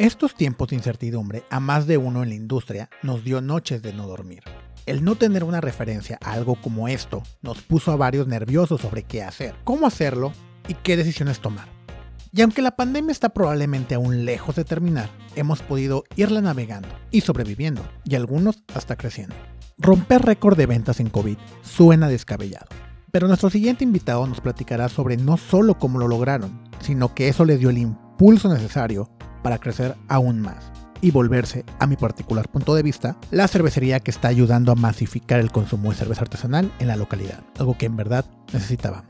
Estos tiempos de incertidumbre a más de uno en la industria nos dio noches de no dormir. El no tener una referencia a algo como esto nos puso a varios nerviosos sobre qué hacer, cómo hacerlo y qué decisiones tomar. Y aunque la pandemia está probablemente aún lejos de terminar, hemos podido irla navegando y sobreviviendo, y algunos hasta creciendo. Romper récord de ventas en COVID suena descabellado, pero nuestro siguiente invitado nos platicará sobre no solo cómo lo lograron, sino que eso les dio el impulso necesario para crecer aún más y volverse, a mi particular punto de vista, la cervecería que está ayudando a masificar el consumo de cerveza artesanal en la localidad, algo que en verdad necesitábamos.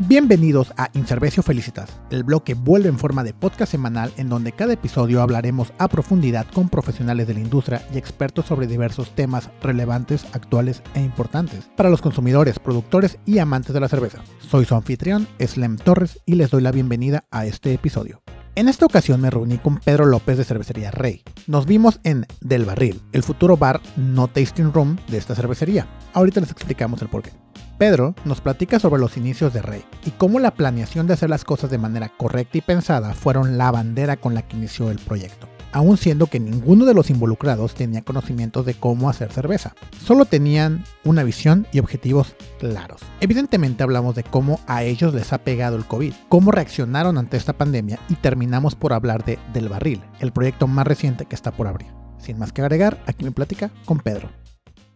Bienvenidos a Incervecio Felicitas, el blog que vuelve en forma de podcast semanal en donde cada episodio hablaremos a profundidad con profesionales de la industria y expertos sobre diversos temas relevantes, actuales e importantes para los consumidores, productores y amantes de la cerveza. Soy su anfitrión, Slem Torres, y les doy la bienvenida a este episodio. En esta ocasión me reuní con Pedro López de Cervecería Rey. Nos vimos en Del Barril, el futuro bar no tasting room de esta cervecería. Ahorita les explicamos el porqué. Pedro nos platica sobre los inicios de Rey y cómo la planeación de hacer las cosas de manera correcta y pensada fueron la bandera con la que inició el proyecto aun siendo que ninguno de los involucrados tenía conocimientos de cómo hacer cerveza. Solo tenían una visión y objetivos claros. Evidentemente hablamos de cómo a ellos les ha pegado el COVID, cómo reaccionaron ante esta pandemia y terminamos por hablar de Del Barril, el proyecto más reciente que está por abrir. Sin más que agregar, aquí me platica con Pedro.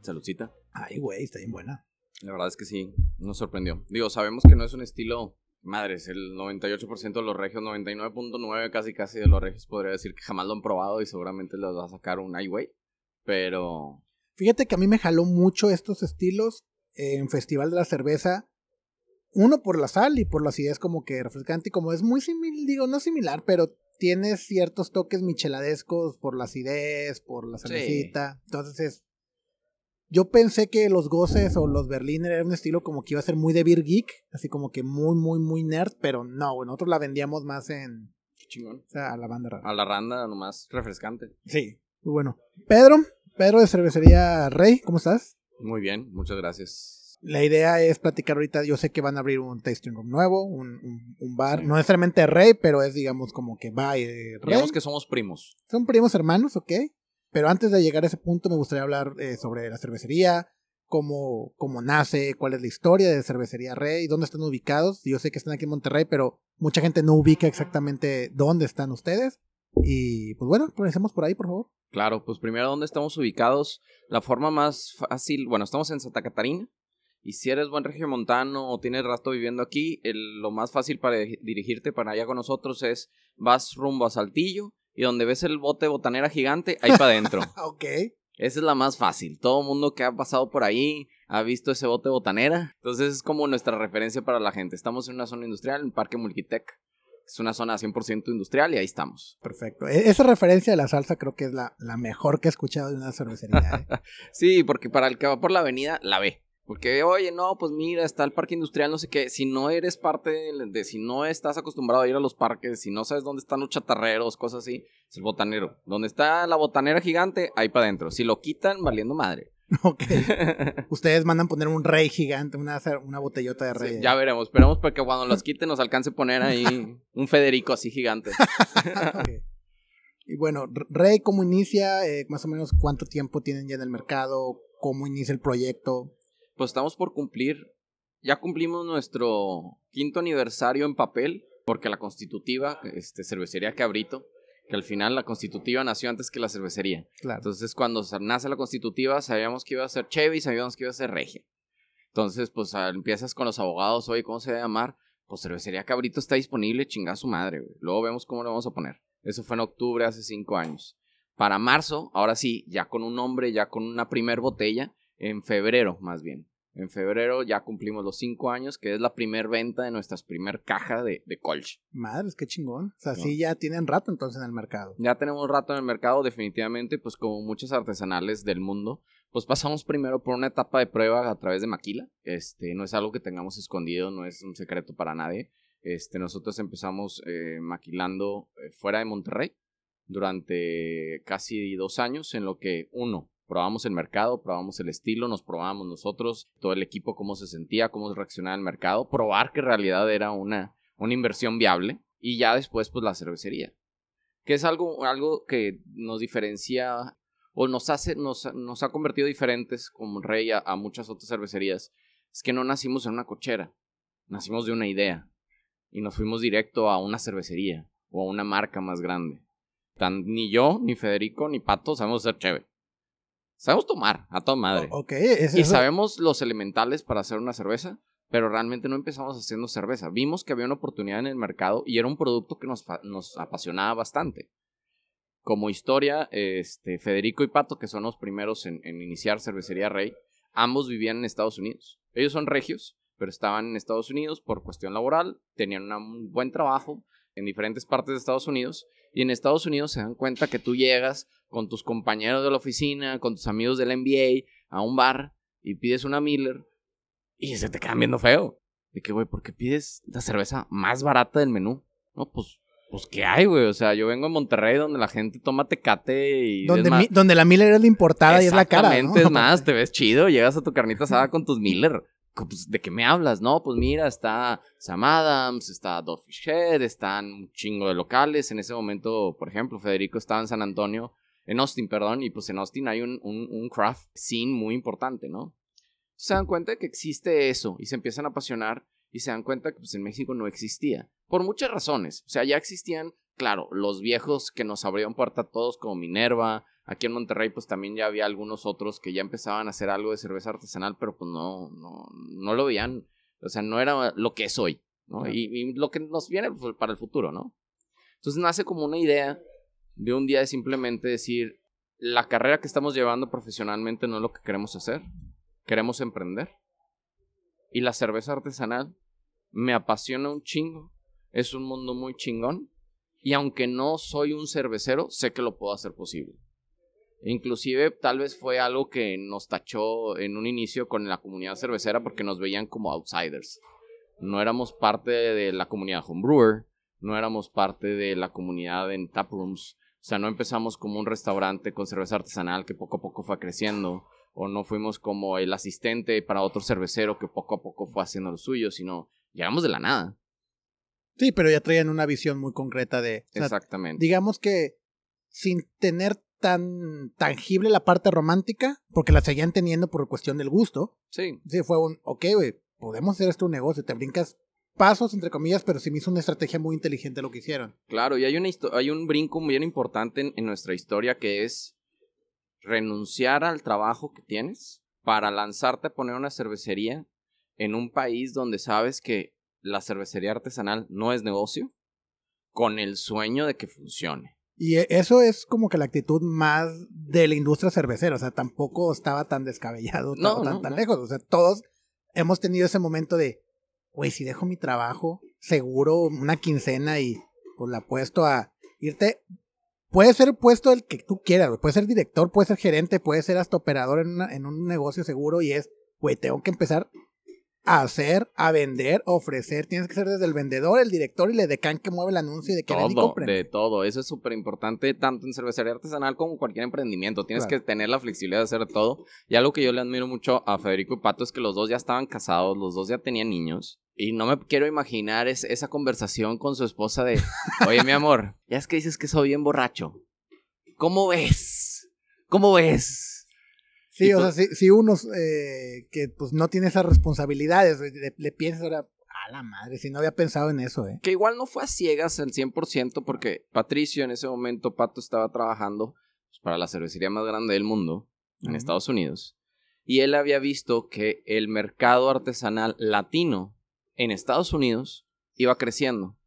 Saludcita. Ay, güey, está bien buena. La verdad es que sí, nos sorprendió. Digo, sabemos que no es un estilo Madres, el 98% de los regios, 99.9 casi casi de los regios podría decir que jamás lo han probado y seguramente les va a sacar un highway. Pero... Fíjate que a mí me jaló mucho estos estilos en Festival de la Cerveza. Uno por la sal y por la acidez como que refrescante y como es muy similar, digo, no similar, pero tiene ciertos toques micheladescos por la acidez, por la cervecita. Entonces es yo pensé que los goces o los Berliner era un estilo como que iba a ser muy de beer geek, así como que muy, muy, muy nerd, pero no, nosotros la vendíamos más en. chingón. O sea, a la banda A la randa nomás refrescante. Sí, muy bueno. Pedro, Pedro de Cervecería Rey, ¿cómo estás? Muy bien, muchas gracias. La idea es platicar ahorita, yo sé que van a abrir un tasting room nuevo, un, un, bar, no necesariamente Rey, pero es digamos como que va y Rey. Digamos que somos primos. Son primos hermanos, ¿ok? Pero antes de llegar a ese punto me gustaría hablar eh, sobre la cervecería, cómo, cómo nace, cuál es la historia de Cervecería Rey, dónde están ubicados. Yo sé que están aquí en Monterrey, pero mucha gente no ubica exactamente dónde están ustedes. Y pues bueno, comencemos por ahí, por favor. Claro, pues primero dónde estamos ubicados. La forma más fácil, bueno, estamos en Santa Catarina. Y si eres buen regiomontano o tienes rato viviendo aquí, lo más fácil para dirigirte para allá con nosotros es vas rumbo a Saltillo y donde ves el bote botanera gigante, ahí para adentro. ok. Esa es la más fácil. Todo mundo que ha pasado por ahí ha visto ese bote botanera. Entonces es como nuestra referencia para la gente. Estamos en una zona industrial, en Parque Mulquitec. Es una zona 100% industrial y ahí estamos. Perfecto. E-, esa referencia de la salsa creo que es la, la mejor que he escuchado de una cervecería. ¿eh? sí, porque para el que va por la avenida, la ve. Porque, oye, no, pues mira, está el parque industrial, no sé qué. Si no eres parte de, si no estás acostumbrado a ir a los parques, si no sabes dónde están los chatarreros, cosas así, es el botanero. Donde está la botanera gigante, ahí para adentro. Si lo quitan, valiendo madre. Ok. Ustedes mandan poner un rey gigante, una, una botellota de rey. ya veremos. Esperemos para que cuando los quiten nos alcance a poner ahí un Federico así gigante. Y bueno, Rey, ¿cómo inicia? Eh, más o menos cuánto tiempo tienen ya en el mercado, cómo inicia el proyecto pues estamos por cumplir, ya cumplimos nuestro quinto aniversario en papel, porque la constitutiva, este, cervecería Cabrito, que al final la constitutiva nació antes que la cervecería. Claro. Entonces cuando nace la constitutiva sabíamos que iba a ser Chevy, sabíamos que iba a ser Regia. Entonces pues empiezas con los abogados, oye, ¿cómo se va a llamar? Pues cervecería Cabrito está disponible, chinga su madre, Luego vemos cómo le vamos a poner. Eso fue en octubre hace cinco años. Para marzo, ahora sí, ya con un nombre, ya con una primer botella, en febrero más bien. En febrero ya cumplimos los cinco años, que es la primer venta de nuestras primer caja de, de Colch. Madres, qué chingón. O sea, sí ya tienen rato entonces en el mercado. Ya tenemos rato en el mercado, definitivamente, pues como muchos artesanales del mundo, pues pasamos primero por una etapa de prueba a través de maquila. Este, no es algo que tengamos escondido, no es un secreto para nadie. Este, nosotros empezamos eh, maquilando eh, fuera de Monterrey durante casi dos años, en lo que uno, probamos el mercado, probamos el estilo, nos probamos nosotros, todo el equipo cómo se sentía, cómo reaccionaba el mercado, probar que en realidad era una, una inversión viable y ya después pues la cervecería. que es algo, algo que nos diferencia o nos hace, nos, nos ha convertido diferentes como Rey a, a muchas otras cervecerías, es que no nacimos en una cochera, nacimos de una idea y nos fuimos directo a una cervecería o a una marca más grande. Tan, ni yo, ni Federico, ni Pato sabemos ser chévere. Sabemos tomar, a toda madre. Ok, es y eso. sabemos los elementales para hacer una cerveza, pero realmente no empezamos haciendo cerveza. Vimos que había una oportunidad en el mercado y era un producto que nos, nos apasionaba bastante. Como historia, este, Federico y Pato, que son los primeros en, en iniciar Cervecería Rey, ambos vivían en Estados Unidos. Ellos son regios, pero estaban en Estados Unidos por cuestión laboral, tenían una- un buen trabajo en diferentes partes de Estados Unidos y en Estados Unidos se dan cuenta que tú llegas con tus compañeros de la oficina, con tus amigos del NBA a un bar y pides una Miller y se te quedan viendo feo. De que, güey, ¿por qué pides la cerveza más barata del menú? No, pues, pues, ¿qué hay, güey? O sea, yo vengo de Monterrey donde la gente toma tecate y... donde, mi- donde la Miller es la importada y es la cara. ¿no? Exactamente, es más, te ves chido, llegas a tu carnita asada con tus Miller. Pues, ¿De qué me hablas? No, pues mira, está Sam Adams, está Dogfish Head, están un chingo de locales. En ese momento, por ejemplo, Federico estaba en San Antonio, en Austin, perdón, y pues en Austin hay un, un, un craft scene muy importante, ¿no? Se dan cuenta de que existe eso y se empiezan a apasionar y se dan cuenta que pues en México no existía. Por muchas razones. O sea, ya existían, claro, los viejos que nos abrieron puerta a todos como Minerva, Aquí en Monterrey, pues también ya había algunos otros que ya empezaban a hacer algo de cerveza artesanal, pero pues no, no, no lo veían. O sea, no era lo que es hoy, ¿no? Claro. Y, y lo que nos viene pues, para el futuro, ¿no? Entonces nace como una idea de un día de simplemente decir, la carrera que estamos llevando profesionalmente no es lo que queremos hacer, queremos emprender. Y la cerveza artesanal me apasiona un chingo, es un mundo muy chingón, y aunque no soy un cervecero, sé que lo puedo hacer posible. Inclusive tal vez fue algo que nos tachó en un inicio con la comunidad cervecera porque nos veían como outsiders. No éramos parte de la comunidad homebrewer, no éramos parte de la comunidad en taprooms. O sea, no empezamos como un restaurante con cerveza artesanal que poco a poco fue creciendo, o no fuimos como el asistente para otro cervecero que poco a poco fue haciendo lo suyo, sino llegamos de la nada. Sí, pero ya traían una visión muy concreta de. o sea, Exactamente. digamos que sin tener tan tangible la parte romántica, porque la seguían teniendo por cuestión del gusto. Sí, Sí, fue un, ok, güey, podemos hacer esto un negocio, te brincas pasos, entre comillas, pero sí me hizo una estrategia muy inteligente lo que hicieron. Claro, y hay, una hay un brinco muy importante en, en nuestra historia que es renunciar al trabajo que tienes para lanzarte a poner una cervecería en un país donde sabes que la cervecería artesanal no es negocio, con el sueño de que funcione. Y e- eso es como que la actitud más de la industria cervecera, o sea, tampoco estaba tan descabellado, No, tan, tan, no, tan no. lejos, o sea, todos hemos tenido ese momento de, güey, si dejo mi trabajo, seguro una quincena y pues la apuesto a irte, puede ser puesto el que tú quieras, güey, puede ser director, puede ser gerente, puede ser hasta operador en, una- en un negocio seguro y es, güey, tengo que empezar a hacer, a vender, a ofrecer, tienes que ser desde el vendedor, el director y el decán que mueve el anuncio y de que ven y Todo, compren. de todo. Eso es súper importante tanto en cervecería artesanal como en cualquier emprendimiento. Tienes Claro. que tener la flexibilidad de hacer todo. Y algo que yo le admiro mucho a Federico y Pato es que los dos ya estaban casados, los dos ya tenían niños. Y no me quiero imaginar es- esa conversación con su esposa de, oye mi amor, ya es que dices que soy bien borracho. ¿Cómo ves? ¿Cómo ves? Sí, Y o sea, si, si uno eh, que pues no tiene esas responsabilidades, le, le piensas ahora, a la madre, si no había pensado en eso, eh. Que igual no fue a ciegas al 100% porque Patricio en ese momento, Pato estaba trabajando pues, para la cervecería más grande del mundo, en. Estados Unidos. Y él había visto que el mercado artesanal latino en Estados Unidos iba creciendo.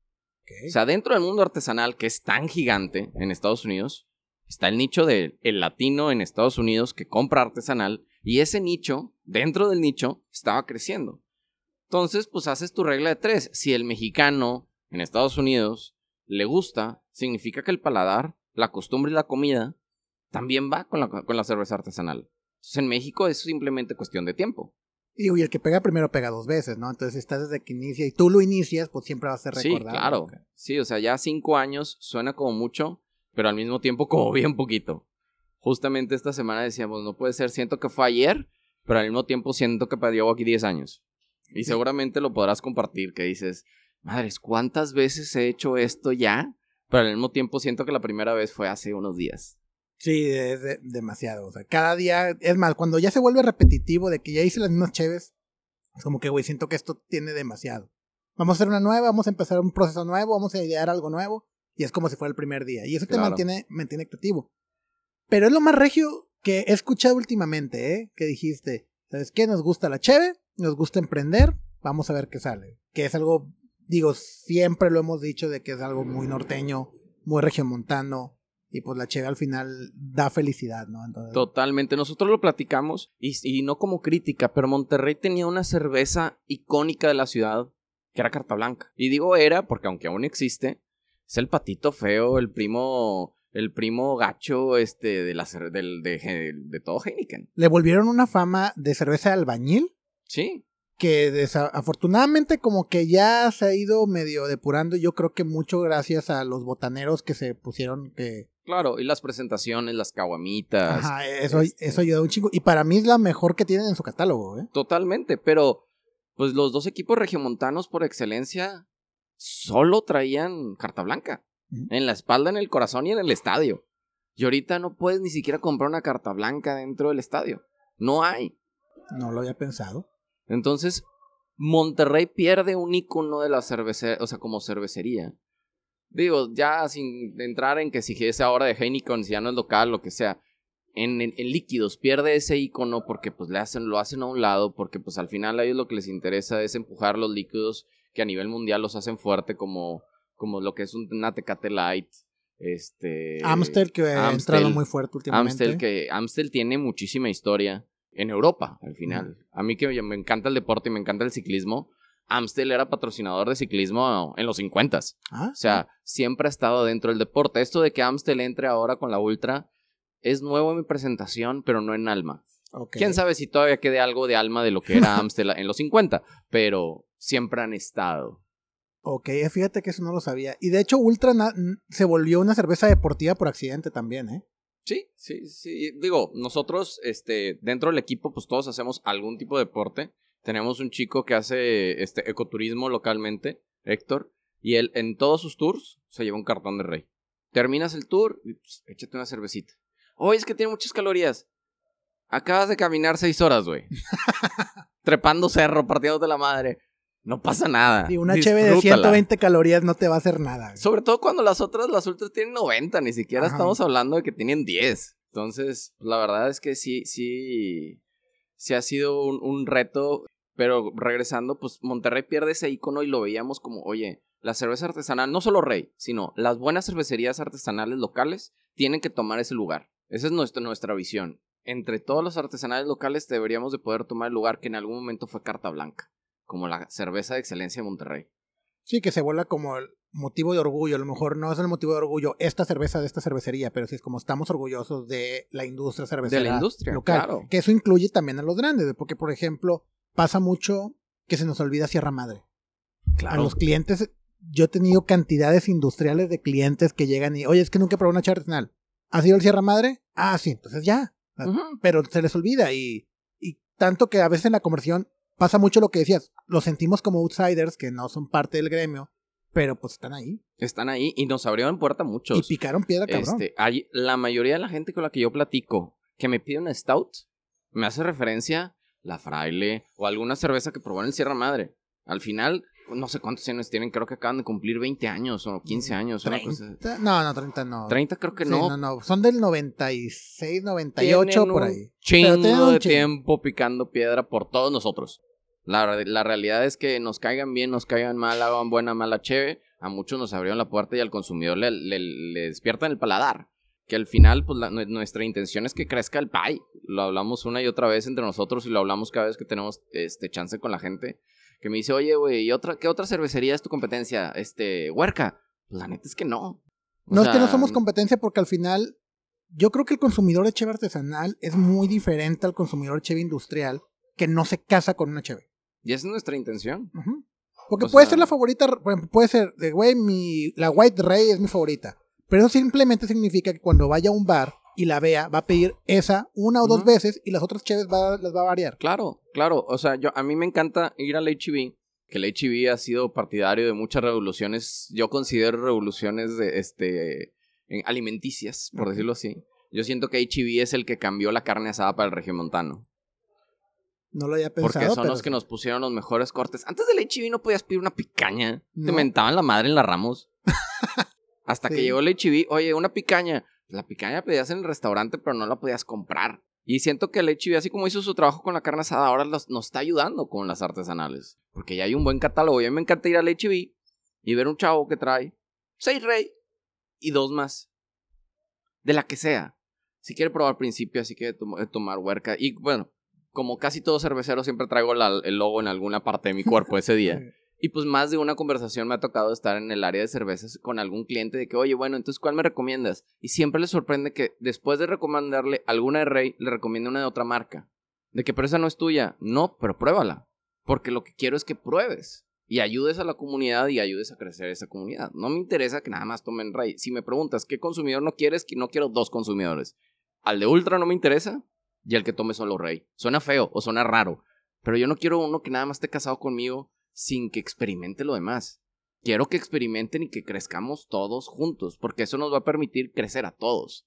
O sea, dentro del mundo artesanal, que es tan gigante en Estados Unidos, está el nicho del el latino en Estados Unidos que compra artesanal. Y ese nicho, dentro del nicho, estaba creciendo. Entonces, pues haces tu regla de tres. Si el mexicano en Estados Unidos le gusta, significa que el paladar, la costumbre y la comida también va con la, con la cerveza artesanal. Entonces, en México es simplemente cuestión de tiempo. Y, y el que pega primero pega dos veces, ¿no? Entonces, si estás desde que inicia y tú lo inicias, pues siempre va a ser Sí, recordado. claro. Sí, o sea, ya cinco años suena como mucho, pero al mismo tiempo como bien poquito. Justamente esta semana decíamos, no puede ser, siento que fue ayer, pero al mismo tiempo siento que llevo aquí 10 años. Y seguramente lo podrás compartir, que dices, madres, ¿cuántas veces he hecho esto ya? Pero al mismo tiempo siento que la primera vez fue hace unos días. Sí, es de- demasiado. O sea, cada día, es más, cuando ya se vuelve repetitivo de que ya hice las mismas cheves, es como que, güey, siento que esto tiene demasiado. Vamos a hacer una nueva, vamos a empezar un proceso nuevo, vamos a idear algo nuevo, y es como si fuera el primer día. Y eso te Claro. mantiene, mantiene activo. Pero es lo más regio que he escuchado últimamente, ¿eh? Que dijiste, ¿sabes qué? Nos gusta la cheve, nos gusta emprender, vamos a ver qué sale. Que es algo, digo, siempre lo hemos dicho de que es algo muy norteño, muy regiomontano, y pues la cheve al final da felicidad, ¿no? Entonces, Totalmente. Nosotros lo platicamos y, y no como crítica, pero Monterrey tenía una cerveza icónica de la ciudad que era Carta Blanca. Y digo era porque aunque aún existe, es el patito feo, el primo, el primo gacho este de la de, de todo Heineken. le volvieron una fama de cerveza de albañil Sí, que desafortunadamente como que ya se ha ido medio depurando, yo creo que mucho gracias a los botaneros que se pusieron que claro. Y las presentaciones, las caguamitas. Ajá, eso, este- eso ayuda un chingo. Y para mí es la mejor que tienen en su catálogo, ¿eh? Totalmente, pero pues los dos equipos regiomontanos por excelencia solo traían carta blanca. En la espalda, en el corazón y en el estadio. Y ahorita no puedes ni siquiera comprar una carta blanca dentro del estadio. No hay. No lo había pensado. Entonces, Monterrey pierde un icono de la cervecería, o sea, como cervecería. Digo, ya sin entrar en que si es ahora de Heineken, si ya no es local, lo que sea. En, en- en líquidos pierde ese icono porque pues le hacen, lo hacen a un lado, porque pues al final a ellos lo que les interesa es empujar los líquidos que a nivel mundial los hacen fuerte como, como lo que es un- una Tecate Light. Este, Amstel, que ha Amstel. entrado muy fuerte últimamente. Amstel, que Amstel tiene muchísima historia en Europa, al final. A mí que me encanta el deporte y me encanta el ciclismo, Amstel era patrocinador de ciclismo en los 50 Ah, O sea, siempre ha estado dentro del deporte. Esto de que Amstel entre ahora con la Ultra es nuevo en mi presentación, pero no en alma. Quién sabe si todavía quede algo de alma de lo que era Amstel en los 50, pero siempre han estado. Ok, fíjate que eso no lo sabía. Y de hecho, Ultra se volvió una cerveza deportiva por accidente también, ¿eh? Sí, sí, sí. Digo, nosotros, este, dentro del equipo, pues todos hacemos algún tipo de deporte. Tenemos un chico que hace este ecoturismo localmente, Héctor, y él en todos sus tours se lleva un cartón de rey. Terminas el tour, y, pues, échate una cervecita. Oye, es que tiene muchas calorías. Acabas de caminar seis horas, güey. Trepando cerro, partiéndote la madre. No pasa nada. Y una cheve de Disfrútala. 120 calorías no te va a hacer nada. güey. Sobre todo cuando las otras, las ultras tienen 90, ni siquiera Ajá. estamos hablando de que tienen 10. Entonces, la verdad es que sí, sí, sí ha sido un, un reto, pero regresando, pues Monterrey pierde ese icono y lo veíamos como, oye, la cerveza artesanal, no solo Rey, sino las buenas cervecerías artesanales locales tienen que tomar ese lugar. Esa es nuestra, nuestra visión. Entre todos los artesanales locales deberíamos de poder tomar el lugar que en algún momento fue Carta Blanca, como la cerveza de excelencia de Monterrey. Sí, que se vuelva como el motivo de orgullo. A lo mejor no es el motivo de orgullo esta cerveza de esta cervecería, pero sí es como estamos orgullosos de la industria cervecera De la industria, local. claro. Que eso incluye también a los grandes, porque por ejemplo, pasa mucho que se nos olvida Sierra Madre. A los clientes, yo he tenido cantidades industriales de clientes que llegan y, oye, es que nunca probé una cheve artesanal. ¿Has ido al Sierra Madre? Ah, sí, entonces ya. Ujú. Pero se les olvida y, y tanto que a veces en la conversión pasa mucho lo que decías. Los sentimos como outsiders que no son parte del gremio, pero pues están ahí. Están ahí y nos abrieron puerta muchos. Y picaron piedra, cabrón. Este, hay, la mayoría de la gente con la que yo platico que me pide una stout me hace referencia la fraile o alguna cerveza que probó en el Sierra Madre. Al final, no sé cuántos años tienen, creo que acaban de cumplir 20 años o 15 años. una cosa- 30, no, no, 30 no. 30 creo que Sí, no. no, no. Son del 96, 98 Tienen por un ahí. Pero Chingo un de tiempo picando piedra por todos nosotros. La, la realidad es que nos caigan bien, nos caigan mal, hagan buena, mala, cheve. A muchos nos abrieron la puerta y al consumidor le, le- le despiertan el paladar. Que al final, pues la- nu- nuestra intención es que crezca el pie. Lo hablamos una y otra vez entre nosotros y lo hablamos cada vez que tenemos este chance con la gente. Que me dice, oye, güey, ¿y otra, ¿qué otra cervecería es tu competencia? Este, Huerca. Pues la neta es que no. O No es que no somos competencia porque al final yo creo que el consumidor de cheve artesanal es muy diferente al consumidor de cheve industrial que no se casa con una cheve. Y esa es nuestra intención. Porque O puede sea- ser la favorita, puede ser de güey, mi la White Ray es mi favorita. Pero eso simplemente significa que cuando vaya a un bar y la vea, va a pedir esa una o dos veces y las otras cheves va- las va a variar. Claro, claro. O sea, yo a mí me encanta ir al HB que el HIV ha sido partidario de muchas revoluciones, yo considero revoluciones de, este, alimenticias, por decirlo así. Yo siento que HIV es el que cambió la carne asada para el regiomontano. No lo había pensado. Porque son los que nos pusieron los mejores cortes. Antes del HIV no podías pedir una picaña. Te mentaban la madre en la Ramos. Hasta que llegó el HIV, oye, una picaña. La picaña pedías en el restaurante, pero no la podías comprar. Y siento que el HIV, así como hizo su trabajo con la carne asada, ahora nos está ayudando con las artesanales. Porque ya hay un buen catálogo. Y a mí me encanta ir al HIV y ver un chavo que trae seis rey y dos más. De la que sea. Si quiere probar principio, así quiere tomar huerca. Y bueno, como casi todo cervecero, siempre traigo el logo en alguna parte de mi cuerpo ese día. Y pues más de una conversación me ha tocado estar en el área de cervezas con algún cliente de que, oye, bueno, entonces, ¿cuál me recomiendas? Y siempre le sorprende que después de recomendarle alguna de Rey, le recomiende una de otra marca. De que, pero esa no es tuya. No, pero pruébala. Porque lo que quiero es que pruebes. Y ayudes a la comunidad y ayudes a crecer esa comunidad. No me interesa que nada más tomen Rey. Si me preguntas qué consumidor no quieres, no quiero dos consumidores. Al de Ultra no me interesa, y el que tome solo rey. Suena feo o suena raro, pero yo no quiero uno que nada más esté casado conmigo sin que experimente lo demás. Quiero que experimenten y que crezcamos todos juntos, porque eso nos va a permitir crecer a todos.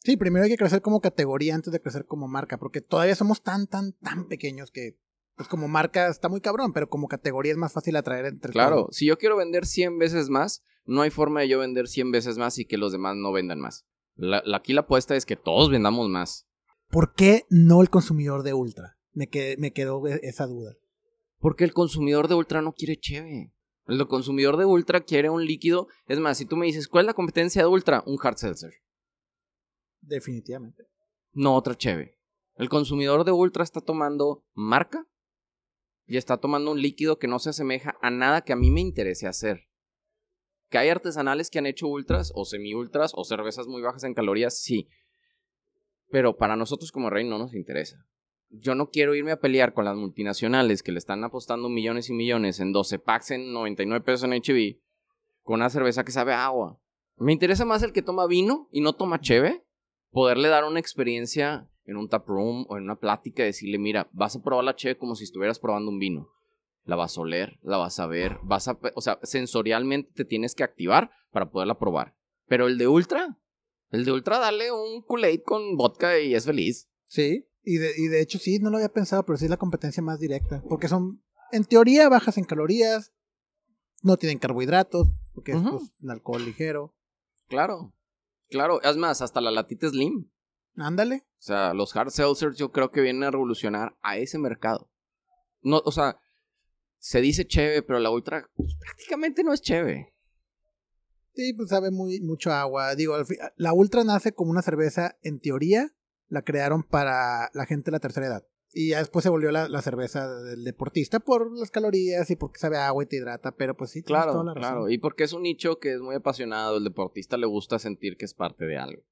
Sí, primero hay que crecer como categoría antes de crecer como marca, porque todavía somos tan, tan, tan pequeños que, pues como marca está muy cabrón, pero como categoría es más fácil atraer entre Claro, si yo quiero vender 100 veces más, no hay forma de yo vender 100 veces más y que los demás no vendan más. La, aquí la apuesta es que todos vendamos más. ¿Por qué no el consumidor de Ultra? Me, me quedó e, esa duda. Porque el consumidor de Ultra no quiere cheve. El consumidor de Ultra quiere un líquido. Es más, si tú me dices, ¿cuál es la competencia de Ultra? Un hard seltzer. Definitivamente. No otra cheve. El consumidor de Ultra está tomando marca y está tomando un líquido que no se asemeja a nada que a mí me interese hacer. Que hay artesanales que han hecho ultras o semi-ultras o cervezas muy bajas en calorías, sí. Pero para nosotros como rey no nos interesa. Yo no quiero irme a pelear con las multinacionales que le están apostando millones y millones en 12 packs en 99 pesos en HB con una cerveza que sabe agua. Me interesa más el que toma vino y no toma cheve. Poderle dar una experiencia en un tap room o en una plática y decirle, mira, vas a probar la cheve como si estuvieras probando un vino. La vas a oler, la vas a ver, vas a, o sea, sensorialmente te tienes que activar para poderla probar. Pero el de ultra, el de Ultra, dale un Kool-Aid con vodka y es feliz. Sí, y de, y de hecho sí, no lo había pensado, pero sí es la competencia más directa. Porque son, en teoría, bajas en calorías, no tienen carbohidratos, porque es pues, un alcohol ligero. Claro, claro. Es más, hasta la latita slim. Ándale. O sea, los hard seltzers yo creo que vienen a revolucionar a ese mercado. No, o sea, se dice cheve, pero la ultra pues, prácticamente no es cheve. Sí, pues sabe muy, mucho agua. Digo, la Ultra nace como una cerveza, en teoría, la crearon para la gente de la tercera edad. Y ya después se volvió la, cerveza del deportista por las calorías y porque sabe agua y te hidrata, pero pues sí, claro, toda la razón. claro. Y porque es un nicho que es muy apasionado, el deportista le gusta sentir que es parte de algo.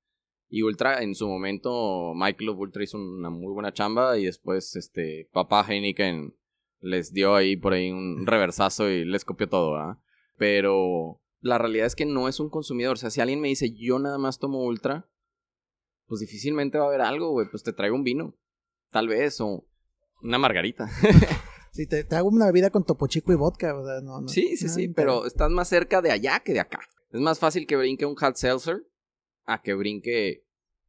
Y Ultra, en su momento, Michael Ultra hizo una muy buena chamba y después, este, papá Heineken les dio ahí por ahí un reversazo y les copió todo, ¿ah? Pero la realidad es que no es un consumidor. O sea, si alguien me dice, yo nada más tomo ultra, pues difícilmente va a haber algo, güey. Pues te traigo un vino. Tal vez, o una margarita. sí, te, hago una bebida con topo chico y vodka, o sea, no, Sí, sí, sí, pero estás más cerca de allá que de acá. Es más fácil que brinque un hard seltzer a que brinque,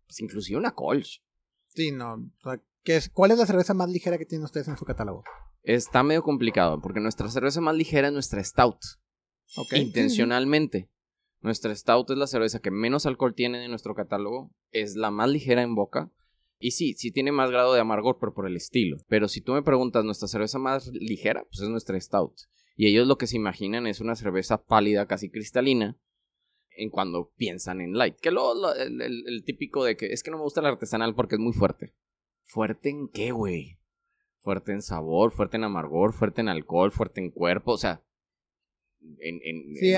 pues inclusive una Kolsch. Sí, no. ¿qué es, ¿Cuál es la cerveza más ligera que tienen ustedes en su catálogo? Está medio complicado, porque nuestra cerveza más ligera es nuestra Stout. Intencionalmente. Nuestra Stout es la cerveza que menos alcohol tiene en nuestro catálogo. Es la más ligera en boca. Y sí, sí tiene más grado de amargor, pero por el estilo. Pero si tú me preguntas, nuestra cerveza más ligera, pues es nuestra Stout. Y ellos lo que se imaginan es una cerveza pálida, casi cristalina, en cuando piensan en light. Que luego el, el, típico de que es que no me gusta el artesanal porque es muy fuerte. ¿Fuerte en qué, güey? Fuerte en sabor, fuerte en amargor, fuerte en alcohol, fuerte en cuerpo. O sea, sí,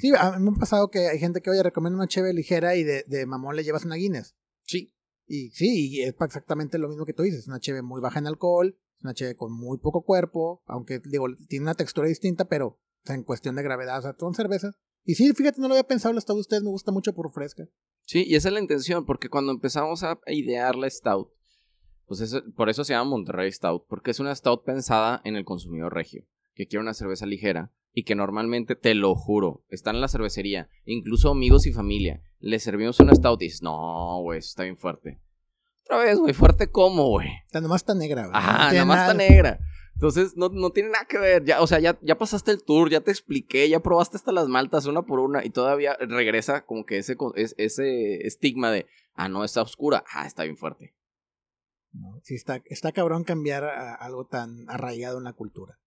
sí, a mí me ha pasado que hay gente que, oye, recomienda una cheve ligera y de, de mamón le llevas una Guinness. Sí. Y sí, y es exactamente lo mismo que tú dices, una cheve muy baja en alcohol, una cheve con muy poco cuerpo, aunque digo, tiene una textura distinta, pero en cuestión de gravedad, o sea, son cervezas. Y sí, fíjate, no lo había pensado, la Stout de ustedes me gusta mucho por fresca. Sí, y esa es la intención, porque cuando empezamos a idear la Stout, Pues eso, por eso se llama Monterrey Stout, porque es una Stout pensada en el consumidor regio, que quiere una cerveza ligera y que normalmente, te lo juro, están en la cervecería, incluso amigos y familia, le servimos una Stout y dices, no, güey, eso está bien fuerte. Otra vez, güey, fuerte como, güey. Está nomás está negra, güey. Ajá, No tiene nada más está negra. Entonces, no, no tiene nada que ver. Ya, o sea, ya, ya pasaste el tour, ya te expliqué, ya probaste hasta las maltas una por una y todavía regresa como que ese, ese estigma de, ah, no, está oscura, ah, está bien fuerte. No, sí, está, está cabrón cambiar a algo tan arraigado en la cultura.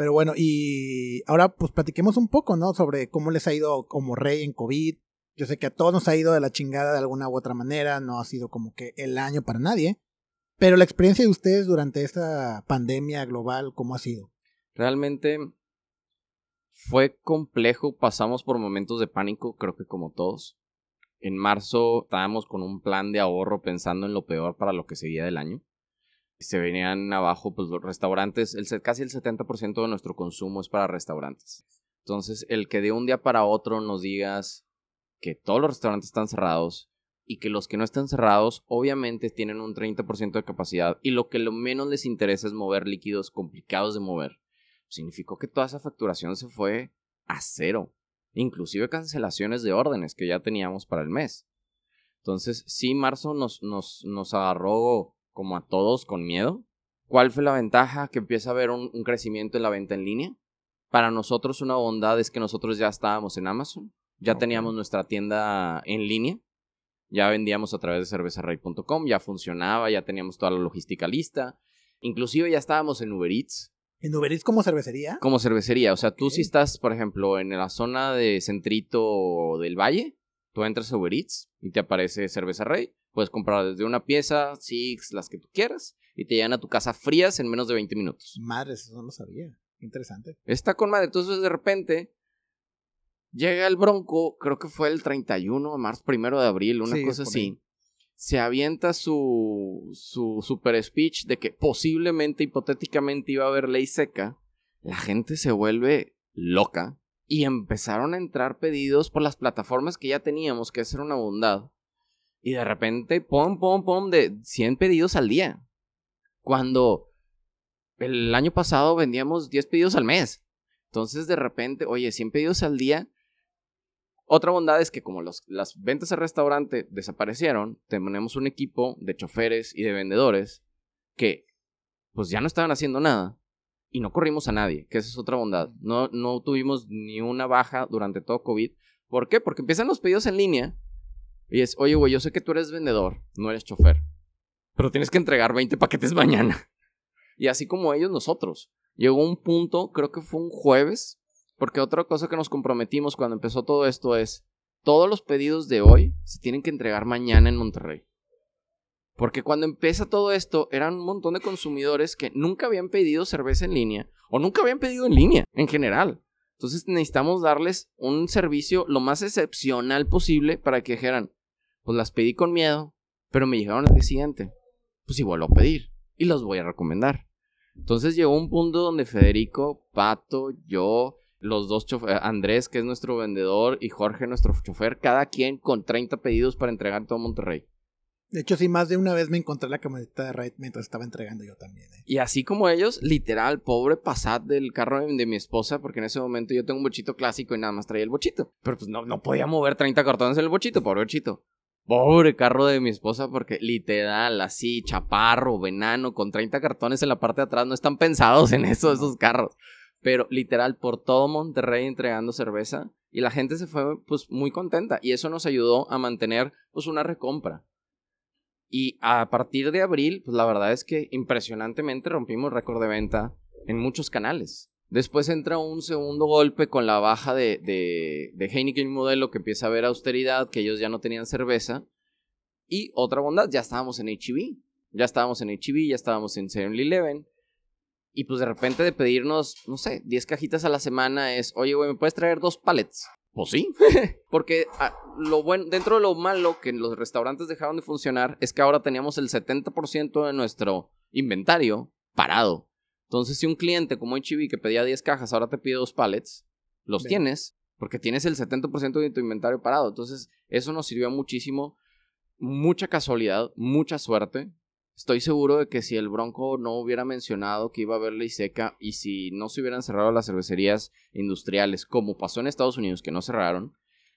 Pero bueno, y ahora pues platiquemos un poco, ¿no? Sobre cómo les ha ido como rey en COVID. Yo sé que a todos nos ha ido de la chingada de alguna u otra manera, no ha sido como que el año para nadie. Pero la experiencia de ustedes durante esta pandemia global, ¿cómo ha sido? Realmente fue complejo, pasamos por momentos de pánico, creo que como todos. En marzo estábamos con un plan de ahorro pensando en lo peor para lo que seguía del año. Se venían abajo pues los restaurantes, el, casi el 70% de nuestro consumo es para restaurantes. Entonces, el que de un día para otro nos digas que todos los restaurantes están cerrados y que los que no están cerrados obviamente tienen un 30% de capacidad y lo que lo menos les interesa es mover líquidos complicados de mover, significó que toda esa facturación se fue a cero, inclusive cancelaciones de órdenes que ya teníamos para el mes. Entonces, sí, marzo nos, nos, nos agarró como a todos con miedo. ¿Cuál fue la ventaja? Que empieza a haber un, un crecimiento en la venta en línea. Para nosotros una bondad es que nosotros ya estábamos en Amazon, ya teníamos nuestra tienda en línea, ya vendíamos a través de cervezarrey.com, ya funcionaba, ya teníamos toda la logística lista, inclusive ya estábamos en Uber Eats ¿En Uber Eats como cervecería? como cervecería. O sea, tú si estás, por ejemplo, en la zona de Centrito del Valle, tú entras a Uber Eats y te aparece Cerveza Rey. Puedes comprar desde una pieza, six, las que tú quieras, y te llegan a tu casa frías en menos de 20 minutos. Madre, eso no lo sabía. Interesante. Está con madre. Entonces, de repente, llega el Bronco, creo que fue el 31 de marzo, primero de abril, una Sí, cosa así. Se avienta su, su super speech de que posiblemente, hipotéticamente, iba a haber ley seca. La gente se vuelve loca y empezaron a entrar pedidos por las plataformas que ya teníamos, que hacer una bondad. Y de repente, pom, pom, pom, de 100 pedidos al día. Cuando el año pasado vendíamos 10 pedidos al mes. Entonces, de repente, oye, 100 pedidos al día. Otra bondad es que como los, las ventas al restaurante desaparecieron, tenemos un equipo de choferes y de vendedores que pues ya no estaban haciendo nada y no corrimos a nadie, que esa es otra bondad. No, no tuvimos ni una baja durante todo COVID. ¿Por qué? Porque empiezan los pedidos en línea y es, oye, güey, yo sé que tú eres vendedor, no eres chofer, pero tienes que entregar 20 paquetes mañana. Y así como ellos, nosotros. Llegó un punto, creo que fue un jueves, porque otra cosa que nos comprometimos cuando empezó todo esto es, todos los pedidos de hoy se tienen que entregar mañana en Monterrey. Porque cuando empieza todo esto, eran un montón de consumidores que nunca habían pedido cerveza en línea, o nunca habían pedido en línea, en general. Entonces necesitamos darles un servicio lo más excepcional posible para que dijeran, pues las pedí con miedo, pero me llegaron al día siguiente. Pues sí vuelvo a pedir y los voy a recomendar. Entonces llegó un punto donde Federico, Pato, yo, los dos Andrés, que es nuestro vendedor, y Jorge, nuestro chofer, cada quien con 30 pedidos para entregar en todo Monterrey. De hecho, sí, más de una vez me encontré la camioneta de Raid mientras estaba entregando yo también. ¿eh? Y así como ellos, literal, pobre Passat del carro de, de mi esposa, porque en ese momento yo tengo un bochito clásico y nada más traía el bochito. Pero pues no, no podía mover 30 cartones en el bochito, pobre bochito. Pobre carro de mi esposa, porque literal, así, chaparro, venano, con 30 cartones en la parte de atrás, no están pensados en eso, esos carros. Pero literal, por todo Monterrey entregando cerveza. Y la gente se fue, pues, muy contenta. Y eso nos ayudó a mantener, pues, una recompra. Y a partir de abril, pues la verdad es que impresionantemente rompimos récord de venta en muchos canales. Después entra un segundo golpe con la baja de, de, de Heineken modelo que empieza a haber austeridad, que ellos ya no tenían cerveza. Y otra bondad, ya estábamos en HEB. Ya estábamos en HEB, ya estábamos en 7-Eleven. Y pues de repente de pedirnos, no sé, 10 cajitas a la semana es, oye, güey, ¿me puedes traer dos pallets? Pues sí. Porque ah, lo bueno, dentro de lo malo que los restaurantes dejaron de funcionar es que ahora teníamos el 70% de nuestro inventario parado. Entonces, si un cliente como HB que pedía 10 cajas ahora te pide dos pallets, los Bien. tienes porque tienes el 70% de tu inventario parado. Entonces, eso nos sirvió muchísimo. Mucha casualidad, mucha suerte. Estoy seguro de que si el Bronco no hubiera mencionado que iba a haber ley seca y si no se hubieran cerrado las cervecerías industriales, como pasó en Estados Unidos, que no cerraron,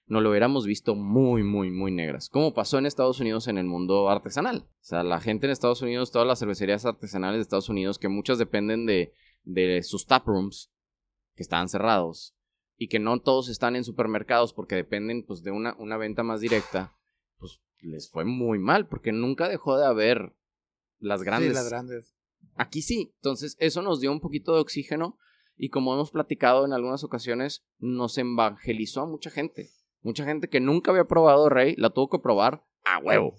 no lo hubiéramos visto muy, muy, muy negras. Como pasó en Estados Unidos en el mundo artesanal. O sea, la gente en Estados Unidos, todas las cervecerías artesanales de Estados Unidos, que muchas dependen de, de sus taprooms, que estaban cerrados, y que no todos están en supermercados porque dependen pues, de una, una venta más directa, pues les fue muy mal, porque nunca dejó de haber las grandes. Sí, las grandes. Aquí sí. Entonces, eso nos dio un poquito de oxígeno y como hemos platicado en algunas ocasiones, nos evangelizó a mucha gente. Mucha gente que nunca había probado Rey, la tuvo que probar a huevo.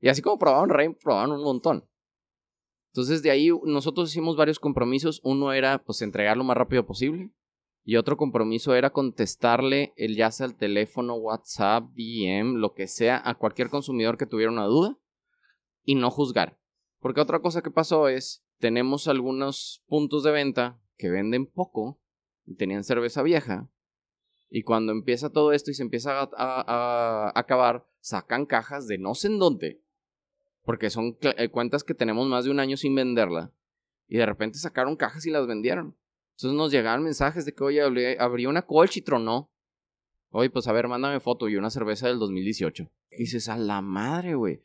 Y así como probaron Rey, probaron un montón. Entonces, de ahí nosotros hicimos varios compromisos. Uno era, pues, lo más rápido posible. Y otro compromiso era contestarle el ya sea el teléfono, WhatsApp, DM, lo que sea, a cualquier consumidor que tuviera una duda y no juzgar. Porque otra cosa que pasó es, tenemos algunos puntos de venta que venden poco y tenían cerveza vieja. Y cuando empieza todo esto y se empieza a, acabar, sacan cajas de no sé en dónde. Porque son eh, cuentas que tenemos más de un año sin venderla. Y de repente sacaron cajas y las vendieron. Entonces nos llegaban mensajes de que, oye, abrí una colch y tronó. Oye, pues a ver, mándame foto y una cerveza del 2018. Y dices, a la madre, güey.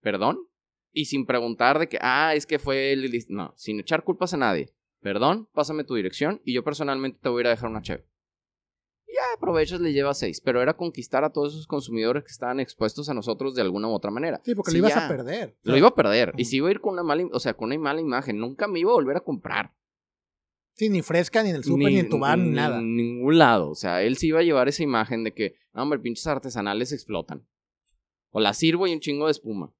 ¿Perdón? y sin preguntar de que, ah, es que fue el... No, sin echar culpas a nadie. Perdón, pásame tu dirección y yo personalmente te voy a ir a dejar una cheve. Ya aprovechas, le lleva seis, pero era conquistar a todos esos consumidores que estaban expuestos a nosotros de alguna u otra manera. Sí, porque lo ibas a perder. Lo iba a perder. Y si iba a ir con una mala, o sea, con una mala imagen, nunca me iba a volver a comprar. Sí, ni fresca, ni en el súper, ni, en tu bar, ni, nada. En ningún lado. O sea, él sí iba a llevar esa imagen de que, no, hombre, pinches artesanales explotan. O la sirvo y un chingo de espuma.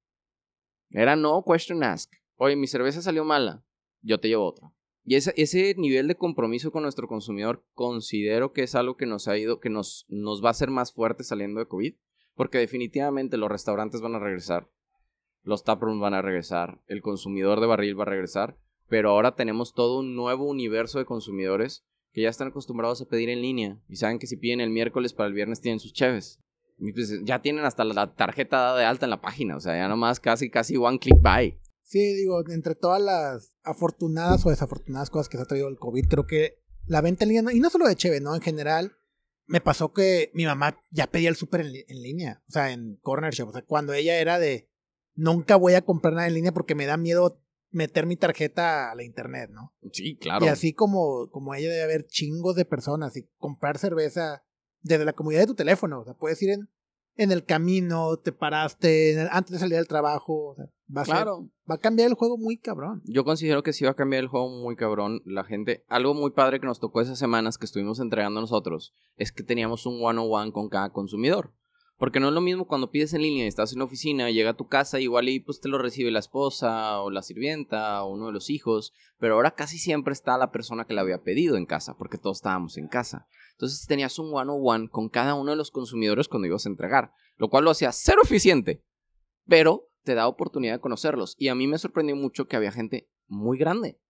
Era no question ask. Oye, mi cerveza salió mala. Yo te llevo otra. Y ese, ese nivel de compromiso con nuestro consumidor considero que es algo que nos ha ido, que nos, nos va a hacer más fuertes saliendo de COVID. Porque definitivamente los restaurantes van a regresar. Los taprooms van a regresar. El consumidor de barril va a regresar. Pero ahora tenemos todo un nuevo universo de consumidores que ya están acostumbrados a pedir en línea. Y saben que si piden el miércoles para el viernes tienen sus cheves. Pues, ya tienen hasta la tarjeta de alta en la página, o sea, ya nomás casi, casi one click buy. Sí, digo, entre todas las afortunadas o desafortunadas cosas que se ha traído el COVID, creo que la venta en línea, y no solo de Cheve, ¿no? En general, me pasó que mi mamá ya pedía el súper en, línea, o sea, en Corner Shop, o sea, cuando ella era de, nunca voy a comprar nada en línea porque me da miedo meter mi tarjeta a la internet, ¿no? Sí, claro. Y así como, como ella debe haber chingos de personas y comprar cerveza desde la comodidad de tu teléfono. O sea, puedes ir en, en el camino, te paraste, antes de salir del trabajo. O sea, va, a claro. va a cambiar el juego muy cabrón. Yo considero que sí va a cambiar el juego muy cabrón. La gente, algo muy padre que nos tocó esas semanas que estuvimos entregando nosotros, es que teníamos un one-on-one con cada consumidor. Porque no es lo mismo cuando pides en línea y estás en la oficina, llega a tu casa, igual y pues te lo recibe la esposa o la sirvienta o uno de los hijos, pero ahora casi siempre está la persona que la había pedido en casa, porque todos estábamos en casa. Entonces tenías un one-on-one con cada uno de los consumidores cuando ibas a entregar, lo cual lo hacía cero eficiente, pero te da oportunidad de conocerlos. Y a mí me sorprendió mucho que había gente muy grande.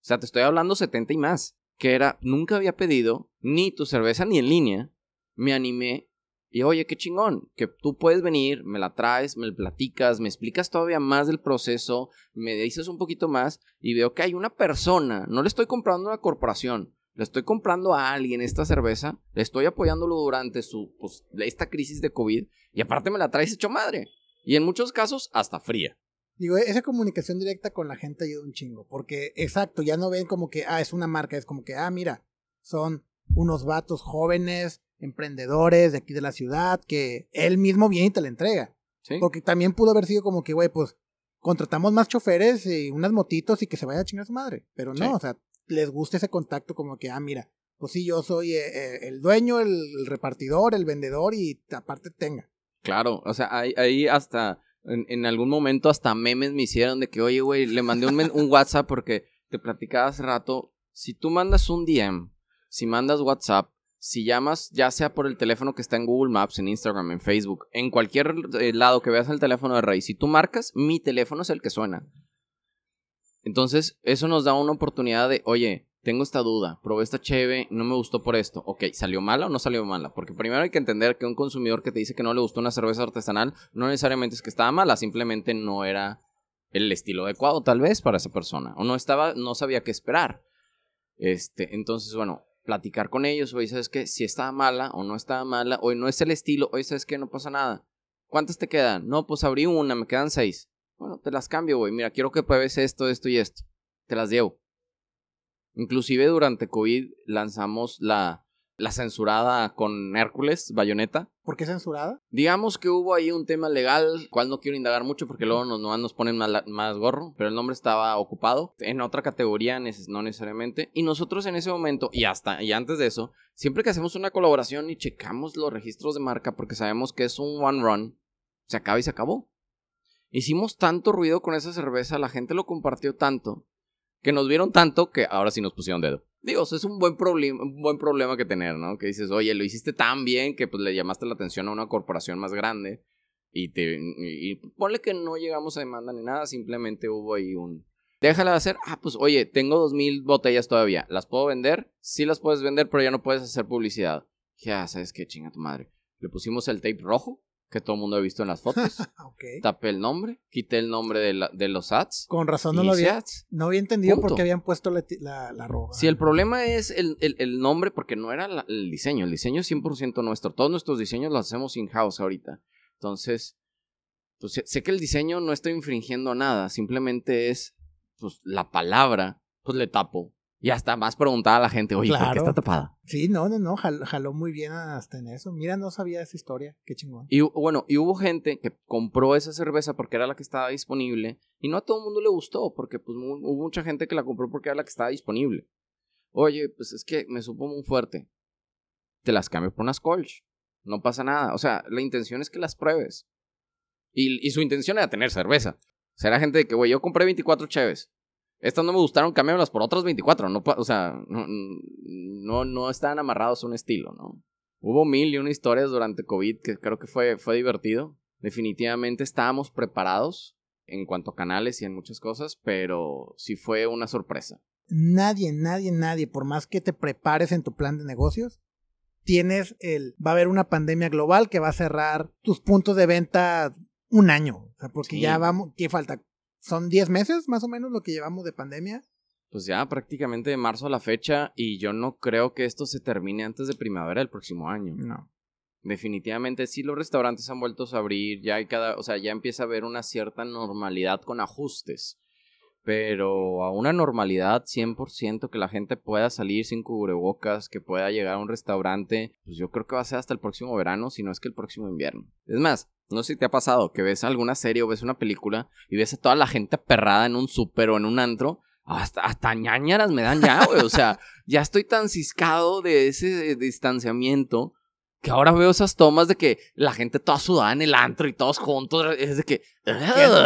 O sea, te estoy hablando 70 y más, que era, nunca había pedido ni tu cerveza ni en línea. Me animé y oye, qué chingón, que tú puedes venir, me la traes, me la platicas, me explicas todavía más del proceso, me dices un poquito más y veo que hay una persona, no le estoy comprando a una corporación, le estoy comprando a alguien esta cerveza, le estoy apoyándolo durante su, pues, esta crisis de COVID y aparte me la traes hecho madre. Y en muchos casos hasta fría. Digo, esa comunicación directa con la gente ayuda un chingo, porque exacto, ya no ven como que, ah, es una marca, es como que, ah, mira, son unos vatos jóvenes, emprendedores de aquí de la ciudad, que él mismo viene y te la entrega. ¿Sí? Porque también pudo haber sido como que, güey, pues contratamos más choferes y unas motitos y que se vaya a chingar su madre. Pero no, o sea, les gusta ese contacto como que, ah, mira, pues sí, yo soy eh, eh, el dueño, el, repartidor, el vendedor y aparte tenga. Claro, o sea, ahí, hasta, en, algún momento hasta memes me hicieron de que, oye, güey, le mandé un, un WhatsApp porque te platicaba hace rato, si tú mandas un DM, si mandas WhatsApp, si llamas, ya sea por el teléfono que está en Google Maps, en Instagram, en Facebook, en cualquier eh, lado que veas el teléfono de Rey, si tú marcas, mi teléfono es el que suena. Entonces, eso nos da una oportunidad de, oye, tengo esta duda, probé esta cheve, no me gustó por esto. Ok, ¿salió mala o no salió mala? Porque primero hay que entender que un consumidor que te dice que no le gustó una cerveza artesanal, no necesariamente es que estaba mala, simplemente no era el estilo adecuado tal vez para esa persona. O no estaba, no sabía qué esperar. Este, entonces, bueno, platicar con ellos, oye, ¿sabes qué? Si estaba mala o no estaba mala, hoy no es el estilo, oye, ¿sabes qué? No pasa nada. ¿Cuántas te quedan? No, pues abrí una, me quedan seis. Bueno, te las cambio, güey. Mira, quiero que pruebes esto, esto y esto. Te las llevo. Inclusive durante COVID lanzamos la, la censurada con Hércules, Bayoneta. ¿Por qué censurada? Digamos que hubo ahí un tema legal, cual no quiero indagar mucho porque luego nos, nos ponen más, más, gorro, pero el nombre estaba ocupado en otra categoría, no necesariamente. Y nosotros en ese momento, y hasta y antes de eso, siempre que hacemos una colaboración y checamos los registros de marca porque sabemos que es un one run, se acaba y se acabó. Hicimos tanto ruido con esa cerveza, la gente lo compartió tanto, que nos vieron tanto que ahora sí nos pusieron dedo. Digo, es un buen, problema, un buen problema que tener, ¿no? Que dices, oye, lo hiciste tan bien que pues le llamaste la atención a una corporación más grande y te y, ponle que no llegamos a demanda ni nada, simplemente hubo ahí un... Déjala de hacer, ah, pues oye, tengo dos mil botellas todavía, ¿las puedo vender? Sí las puedes vender, pero ya no puedes hacer publicidad. Ya, ¿sabes qué? Chinga tu madre. Le pusimos el tape rojo que todo el mundo ha visto en las fotos. Tapé el nombre, quité el nombre de, de los ads. Con razón no lo había, no había entendido por qué habían puesto la, la, roja. Si el problema es el, el, nombre, porque no era el diseño, el diseño es 100% nuestro. Todos nuestros diseños los hacemos in-house ahorita. Entonces, pues sé que el diseño no está infringiendo nada, simplemente es pues, la palabra, pues le tapo y hasta más preguntada a la gente, oye, ¿por qué está tapada? Sí, no, no, no, jaló, muy bien hasta en eso. Mira, no sabía esa historia, qué chingón. Y bueno, y hubo gente que compró esa cerveza porque era la que estaba disponible y no a todo el mundo le gustó porque pues hubo mucha gente que la compró porque era la que estaba disponible. Oye, pues es que me supo muy fuerte. Te las cambio por unas Colch. No pasa nada. O sea, la intención es que las pruebes. Y, y su intención era tener cerveza. O sea, era gente de que, güey, yo compré 24 cheves. Estas no me gustaron, cámbiamelas por otras 24. No, o sea, no, no, están amarrados a un estilo, ¿no? Hubo mil y una historias durante COVID que creo que fue, fue divertido. Definitivamente estábamos preparados en cuanto a canales y en muchas cosas, pero sí fue una sorpresa. Nadie, nadie, nadie, por más que te prepares en tu plan de negocios, tienes el, va a haber una pandemia global que va a cerrar tus puntos de venta un año. O sea, porque ya vamos, ¿qué falta? Son 10 meses más o menos lo que llevamos de pandemia. Pues ya prácticamente de marzo a la fecha y yo no creo que esto se termine antes de primavera del próximo año. No. Definitivamente sí los restaurantes han vuelto a abrir, ya hay cada, o sea, ya empieza a haber una cierta normalidad con ajustes. Pero a una normalidad 100% que la gente pueda salir sin cubrebocas, que pueda llegar a un restaurante, pues yo creo que va a ser hasta el próximo verano, si no es que el próximo invierno. Es más, no sé si te ha pasado que ves alguna serie o ves una película y ves a toda la gente aperrada en un súper o en un antro. Hasta, hasta ñañaras me dan ya, güey. O sea, ya estoy tan ciscado de ese distanciamiento que ahora veo esas tomas de que la gente toda sudada en el antro y todos juntos. Es de que. Qué,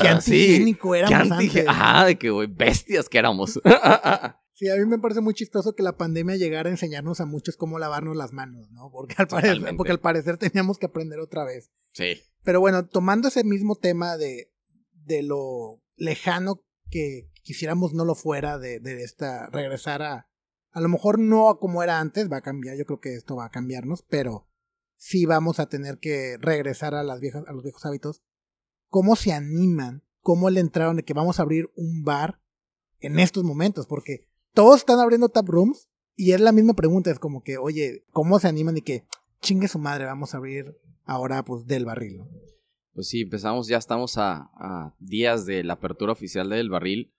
qué antigénico éramos antes. Ajá, de que, güey, bestias que éramos. Sí, a mí me parece muy chistoso que la pandemia llegara a enseñarnos a muchos cómo lavarnos las manos, ¿no? Porque al, parecer, porque al parecer teníamos que aprender otra vez. Sí. Pero bueno, tomando ese mismo tema de, de lo lejano que quisiéramos no lo fuera, de, de esta, regresar a, a lo mejor no como era antes, va a cambiar, yo creo que esto va a cambiarnos, pero sí vamos a tener que regresar a, las viejas, a los viejos hábitos. ¿Cómo se animan? ¿Cómo le entraron de que vamos a abrir un bar en estos momentos? Porque todos están abriendo tap rooms y es la misma pregunta, es como que, oye, ¿cómo se animan de que chingue su madre, vamos a abrir ahora pues del barril? Pues sí, empezamos, ya estamos a, días de la apertura oficial del barril.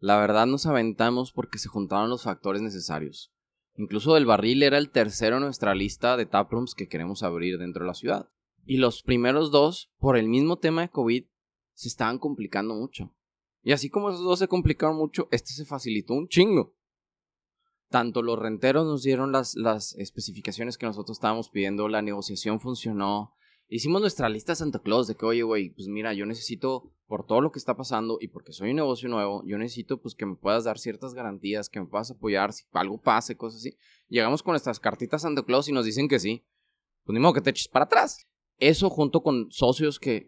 La verdad nos aventamos porque se juntaron los factores necesarios. Incluso del barril era el tercero en nuestra lista de taprooms que queremos abrir dentro de la ciudad. Y los primeros dos, por el mismo tema de COVID, se estaban complicando mucho. Y así como esos dos se complicaron mucho, este se facilitó un chingo. Tanto los renteros nos dieron las, las especificaciones que nosotros estábamos pidiendo, la negociación funcionó. Hicimos nuestra lista de Santa Claus de que, oye, güey, pues mira, yo necesito, por todo lo que está pasando y porque soy un negocio nuevo, yo necesito pues que me puedas dar ciertas garantías, que me puedas apoyar si algo pase, cosas así. Llegamos con nuestras cartitas Santa Claus y nos dicen que sí. Pues ni modo que te eches para atrás eso junto con socios que,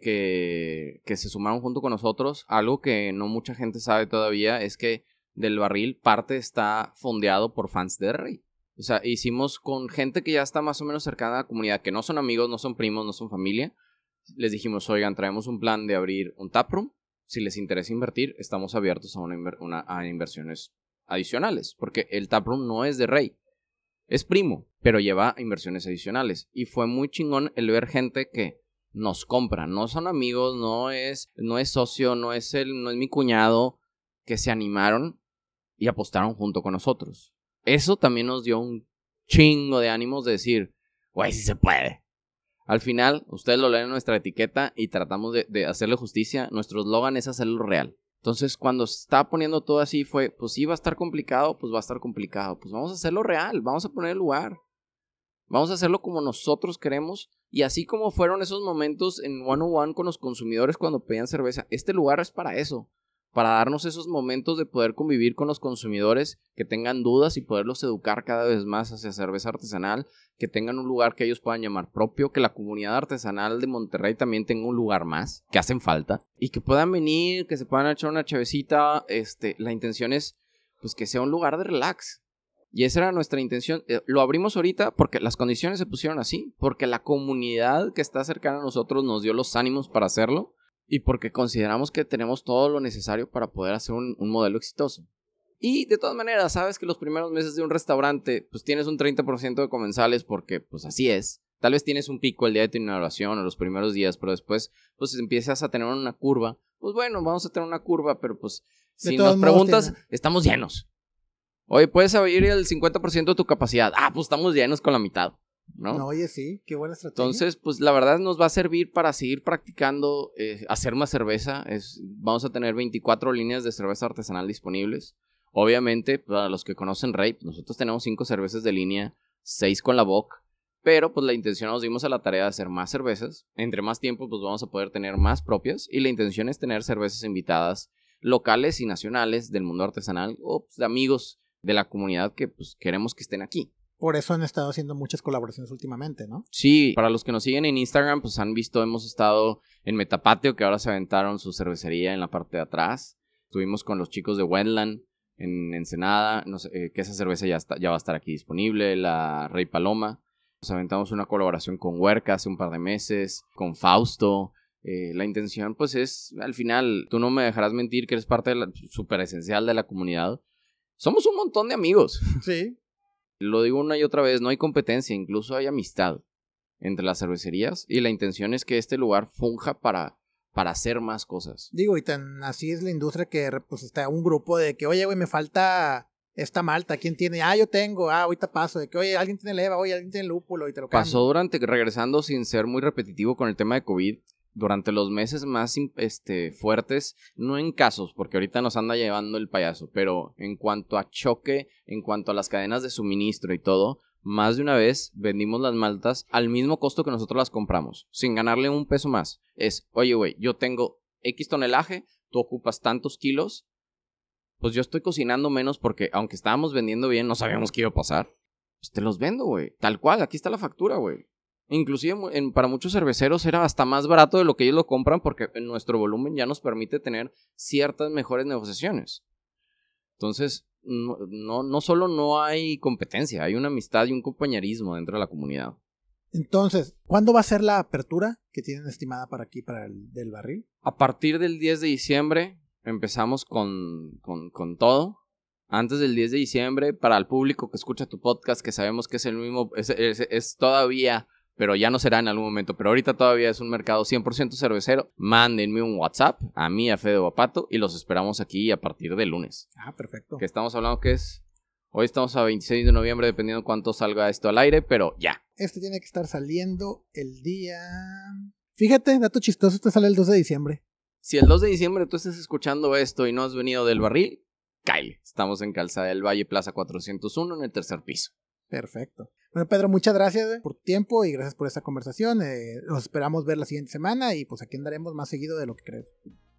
que, se sumaron junto con nosotros, algo que no mucha gente sabe todavía es que del barril parte está fondeado por fans de Rey. O sea, hicimos con gente que ya está más o menos cercana a la comunidad, que no son amigos, no son primos, no son familia. Les dijimos, oigan, traemos un plan de abrir un taproom si les interesa invertir, estamos abiertos a, una, a inversiones adicionales, porque el taproom no es de Rey, es primo, pero lleva inversiones adicionales. Y fue muy chingón el ver gente que nos compra, no son amigos, no es, no es socio, no es, el, no es mi cuñado, que se animaron y apostaron junto con nosotros. Eso también nos dio un chingo de ánimos de decir, güey, si se puede. Al final, ustedes lo leen en nuestra etiqueta y tratamos de, hacerle justicia. Nuestro eslogan es hacerlo real. Entonces, cuando está poniendo todo así, fue, pues sí, va a estar complicado, pues va a estar complicado. Pues vamos a hacerlo real, vamos a poner el lugar. Vamos a hacerlo como nosotros queremos. Y así como fueron esos momentos en one on one con los consumidores cuando pedían cerveza, este lugar es para eso para darnos esos momentos de poder convivir con los consumidores que tengan dudas y poderlos educar cada vez más hacia cerveza artesanal, que tengan un lugar que ellos puedan llamar propio, que la comunidad artesanal de Monterrey también tenga un lugar más, que hacen falta, y que puedan venir, que se puedan echar una chavecita, este, la intención es pues que sea un lugar de relax. Y esa era nuestra intención. Eh, lo abrimos ahorita porque las condiciones se pusieron así, porque la comunidad que está cercana a nosotros nos dio los ánimos para hacerlo y porque consideramos que tenemos todo lo necesario para poder hacer un, modelo exitoso. Y de todas maneras, sabes que los primeros meses de un restaurante, pues tienes un 30% de comensales porque pues así es. Tal vez tienes un pico el día de tu inauguración o los primeros días, pero después pues empiezas a tener una curva. Pues bueno, vamos a tener una curva, pero pues si nos preguntas, estamos llenos. Oye, puedes abrir el 50% de tu capacidad. Ah, pues estamos llenos con la mitad. ¿no? oye, sí, qué buena estrategia. Entonces, pues la verdad nos va a servir para seguir practicando, eh, hacer más cerveza. Es, vamos a tener 24 líneas de cerveza artesanal disponibles. Obviamente, para los que conocen pues, nosotros tenemos 5 cervezas de línea, 6 con la Bock. Pero pues la intención nos dimos a la tarea de hacer más cervezas. Entre más tiempo, pues vamos a poder tener más propias. Y la intención es tener cervezas invitadas locales y nacionales del mundo artesanal o pues, de amigos de la comunidad que pues queremos que estén aquí. Por eso han estado haciendo muchas colaboraciones últimamente, ¿no? Sí, para los que nos siguen en Instagram, pues han visto, hemos estado en Metapatio, que ahora se aventaron su cervecería en la parte de atrás. Estuvimos con los chicos de Wendland en Ensenada, no sé, eh, que esa cerveza ya, está, ya va a estar aquí disponible, la Rey Paloma. Nos aventamos una colaboración con Huerca hace un par de meses, con Fausto. Eh, la intención, pues, es, al final, tú no me dejarás mentir que eres parte súper esencial de la comunidad. Somos un montón de amigos. Sí. Lo digo una y otra vez, no hay competencia, incluso hay amistad entre las cervecerías y la intención es que este lugar funja para, para hacer más cosas. Digo, y tan así es la industria que pues está un grupo de que, oye, güey, me falta esta malta, ¿quién tiene? Ah, yo tengo, ah, ahorita paso, de que, oye, alguien tiene leva, oye, alguien tiene lúpulo y te lo Pasó durante, regresando sin ser muy repetitivo con el tema de COVID, durante los meses más este, fuertes, no en casos, porque ahorita nos anda llevando el payaso, pero en cuanto a choque, en cuanto a las cadenas de suministro y todo, más de una vez vendimos las maltas al mismo costo que nosotros las compramos, sin ganarle un peso más. Es, oye, güey, yo tengo X tonelaje, tú ocupas tantos kilos, pues yo estoy cocinando menos porque aunque estábamos vendiendo bien, no sabíamos qué iba a pasar. Pues te los vendo, güey. Tal cual, aquí está la factura, güey. Inclusive para muchos cerveceros era hasta más barato de lo que ellos lo compran porque nuestro volumen ya nos permite tener ciertas mejores negociaciones. Entonces, no, no, solo no hay competencia, hay una amistad y un compañerismo dentro de la comunidad. Entonces, ¿cuándo va a ser la apertura que tienen estimada para aquí, para el del barril? A partir del 10 de diciembre empezamos con, con, todo. Antes del 10 de diciembre, para el público que escucha tu podcast, que sabemos que es el mismo, es todavía pero ya no será en algún momento. Pero ahorita todavía es un mercado 100% cervecero. Mándenme un WhatsApp a mí, a Fede Guapato, y los esperamos aquí a partir del lunes. Ah, perfecto. Que estamos hablando que es. Hoy estamos a 26 de noviembre, dependiendo cuánto salga esto al aire, pero ya. Este tiene que estar saliendo el día. Fíjate, dato chistoso, este sale el 2 de diciembre. Si el 2 de diciembre tú estás escuchando esto y no has venido del barril, Kyle. Estamos en Calzada del Valle, Plaza 401, en el tercer piso. Perfecto. Bueno, Pedro, muchas gracias por tu tiempo y gracias por esta conversación. Eh, los esperamos ver la siguiente semana y pues aquí andaremos más seguido de lo que creo.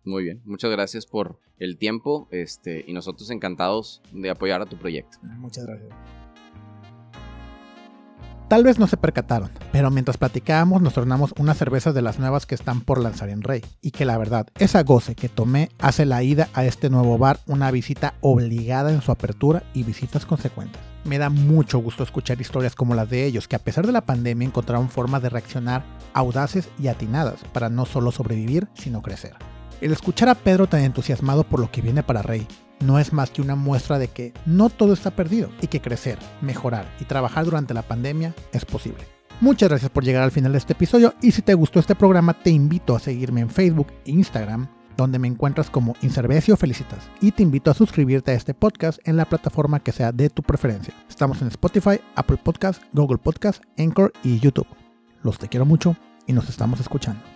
Muy bien, muchas gracias por el tiempo este, y nosotros encantados de apoyar a tu proyecto. Muchas gracias. Tal vez no se percataron, pero mientras platicábamos nos tornamos unas cervezas de las nuevas que están por lanzar en Rey. Y que la verdad, esa goce que tomé hace la ida a este nuevo bar una visita obligada en su apertura y visitas consecuentes. Me da mucho gusto escuchar historias como las de ellos, que a pesar de la pandemia encontraron formas de reaccionar audaces y atinadas para no solo sobrevivir, sino crecer. El escuchar a Pedro tan entusiasmado por lo que viene para Rey no es más que una muestra de que no todo está perdido y que crecer, mejorar y trabajar durante la pandemia es posible. Muchas gracias por llegar al final de este episodio y si te gustó este programa te invito a seguirme en Facebook e Instagram donde me encuentras como Inservecio Felicitas y te invito a suscribirte a este podcast en la plataforma que sea de tu preferencia. Estamos en Spotify, Apple Podcast, Google Podcast, Anchor y YouTube. Los te quiero mucho y nos estamos escuchando.